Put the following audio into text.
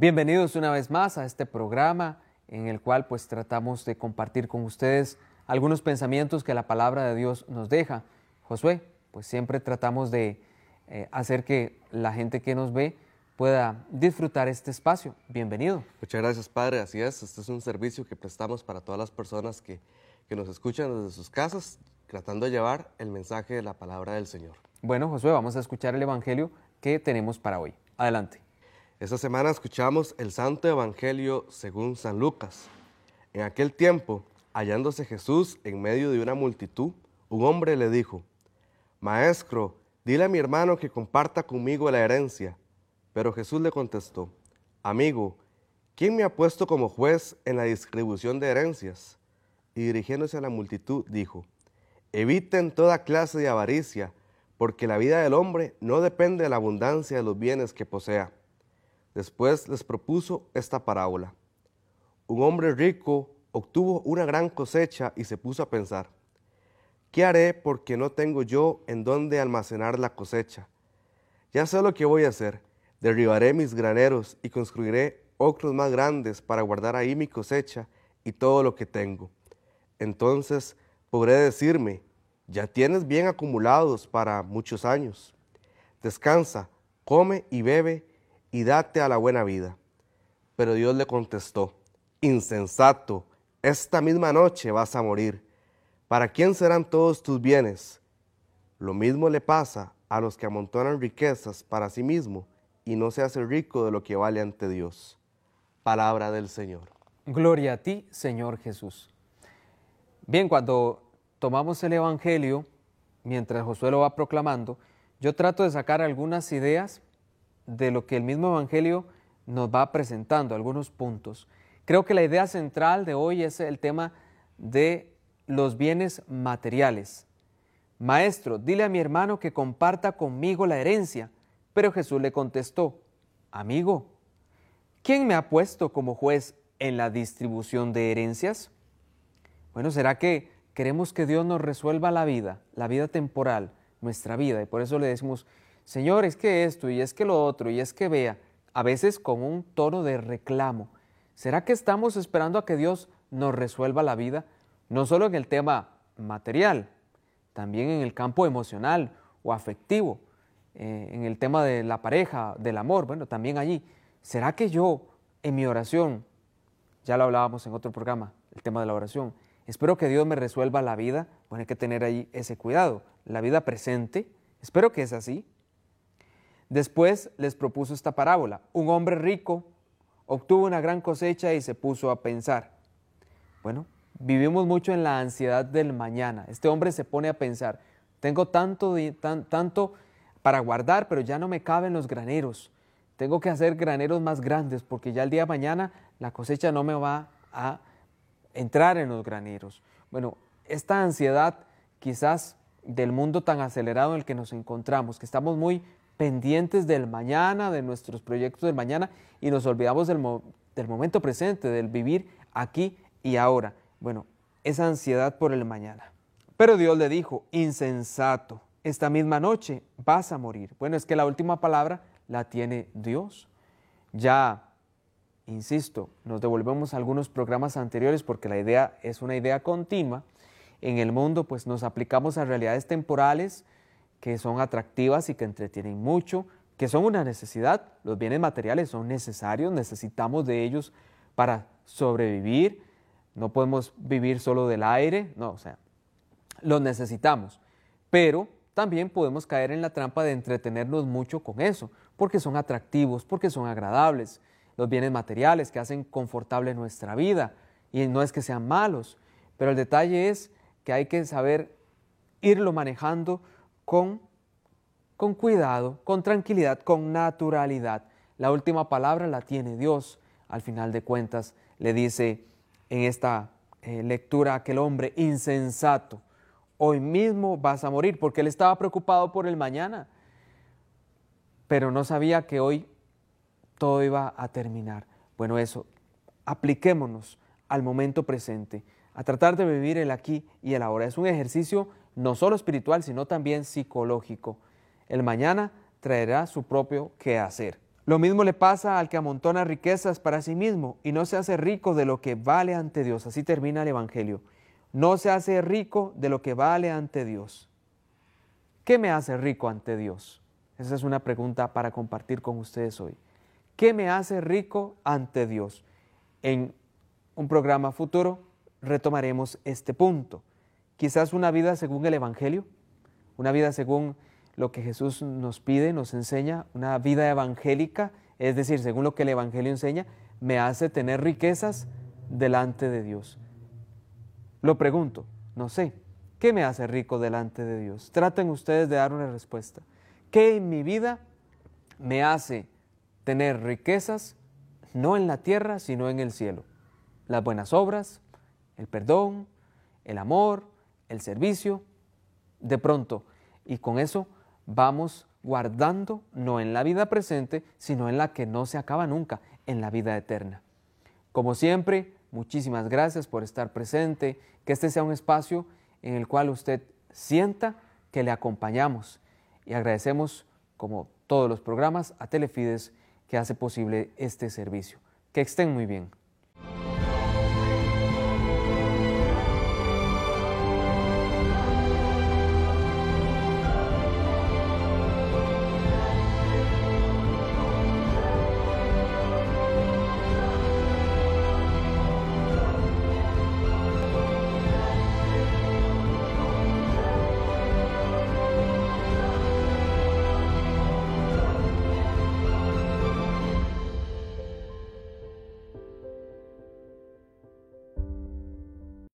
Bienvenidos una vez más a este programa en el cual pues tratamos de compartir con ustedes algunos pensamientos que la palabra de Dios nos deja. Josué, pues siempre tratamos de eh, hacer que la gente que nos ve pueda disfrutar este espacio. Bienvenido. Muchas gracias, Padre. Así es, este es un servicio que prestamos para todas las personas que, que nos escuchan desde sus casas, tratando de llevar el mensaje de la palabra del Señor. Bueno, Josué, vamos a escuchar el Evangelio que tenemos para hoy. Adelante. Esta semana escuchamos el Santo Evangelio según San Lucas. En aquel tiempo, hallándose Jesús en medio de una multitud, un hombre le dijo, Maestro, dile a mi hermano que comparta conmigo la herencia. Pero Jesús le contestó, Amigo, ¿quién me ha puesto como juez en la distribución de herencias? Y dirigiéndose a la multitud, dijo, Eviten toda clase de avaricia, porque la vida del hombre no depende de la abundancia de los bienes que posea. Después les propuso esta parábola. Un hombre rico obtuvo una gran cosecha y se puso a pensar, ¿qué haré porque no tengo yo en dónde almacenar la cosecha? Ya sé lo que voy a hacer, derribaré mis graneros y construiré otros más grandes para guardar ahí mi cosecha y todo lo que tengo. Entonces podré decirme, ya tienes bien acumulados para muchos años. Descansa, come y bebe y date a la buena vida. Pero Dios le contestó, insensato, esta misma noche vas a morir. ¿Para quién serán todos tus bienes? Lo mismo le pasa a los que amontonan riquezas para sí mismo y no se hace rico de lo que vale ante Dios. Palabra del Señor. Gloria a ti, Señor Jesús. Bien, cuando tomamos el Evangelio, mientras Josué lo va proclamando, yo trato de sacar algunas ideas de lo que el mismo Evangelio nos va presentando, algunos puntos. Creo que la idea central de hoy es el tema de los bienes materiales. Maestro, dile a mi hermano que comparta conmigo la herencia. Pero Jesús le contestó, amigo, ¿quién me ha puesto como juez en la distribución de herencias? Bueno, ¿será que queremos que Dios nos resuelva la vida, la vida temporal, nuestra vida? Y por eso le decimos, Señor, es que esto y es que lo otro y es que vea, a veces con un tono de reclamo. ¿Será que estamos esperando a que Dios nos resuelva la vida? No solo en el tema material, también en el campo emocional o afectivo, eh, en el tema de la pareja, del amor, bueno, también allí. ¿Será que yo en mi oración, ya lo hablábamos en otro programa, el tema de la oración, espero que Dios me resuelva la vida? Bueno, hay que tener ahí ese cuidado, la vida presente, espero que es así, Después les propuso esta parábola. Un hombre rico obtuvo una gran cosecha y se puso a pensar. Bueno, vivimos mucho en la ansiedad del mañana. Este hombre se pone a pensar, tengo tanto, tanto para guardar, pero ya no me caben los graneros. Tengo que hacer graneros más grandes porque ya el día de mañana la cosecha no me va a entrar en los graneros. Bueno, esta ansiedad quizás del mundo tan acelerado en el que nos encontramos, que estamos muy pendientes del mañana, de nuestros proyectos del mañana y nos olvidamos del, del momento presente, del vivir aquí y ahora. Bueno, esa ansiedad por el mañana. Pero Dios le dijo, insensato, esta misma noche vas a morir. Bueno, es que la última palabra la tiene Dios. Ya, insisto, nos devolvemos a algunos programas anteriores porque la idea es una idea continua. En el mundo, pues nos aplicamos a realidades temporales, que son atractivas y que entretienen mucho, que son una necesidad. Los bienes materiales son necesarios, necesitamos de ellos para sobrevivir. No podemos vivir solo del aire, no, o sea, los necesitamos. Pero también podemos caer en la trampa de entretenernos mucho con eso, porque son atractivos, porque son agradables. Los bienes materiales que hacen confortable nuestra vida, y no es que sean malos, pero el detalle es que hay que saber irlo manejando con, con cuidado, con tranquilidad, con naturalidad. La última palabra la tiene Dios. Al final de cuentas, le dice en esta eh, lectura aquel hombre insensato, hoy mismo vas a morir, porque él estaba preocupado por el mañana, pero no sabía que hoy todo iba a terminar. Bueno, eso, apliquémonos al momento presente, a tratar de vivir el aquí y el ahora. Es un ejercicio no solo espiritual, sino también psicológico. El mañana traerá su propio quehacer. Lo mismo le pasa al que amontona riquezas para sí mismo y no se hace rico de lo que vale ante Dios. Así termina el Evangelio. No se hace rico de lo que vale ante Dios. ¿Qué me hace rico ante Dios? Esa es una pregunta para compartir con ustedes hoy. ¿Qué me hace rico ante Dios? En un programa futuro retomaremos este punto. Quizás una vida según el Evangelio, una vida según lo que Jesús nos pide, nos enseña, una vida evangélica, es decir, según lo que el Evangelio enseña, me hace tener riquezas delante de Dios. Lo pregunto, no sé, ¿qué me hace rico delante de Dios? Traten ustedes de dar una respuesta. ¿Qué en mi vida me hace tener riquezas, no en la tierra, sino en el cielo? Las buenas obras, el perdón, el amor, el servicio, de pronto. Y con eso vamos guardando, no en la vida presente, sino en la que no se acaba nunca, en la vida eterna. Como siempre, muchísimas gracias por estar presente, que este sea un espacio en el cual usted sienta que le acompañamos y agradecemos, como todos los programas, a Telefides que hace posible este servicio. Que estén muy bien.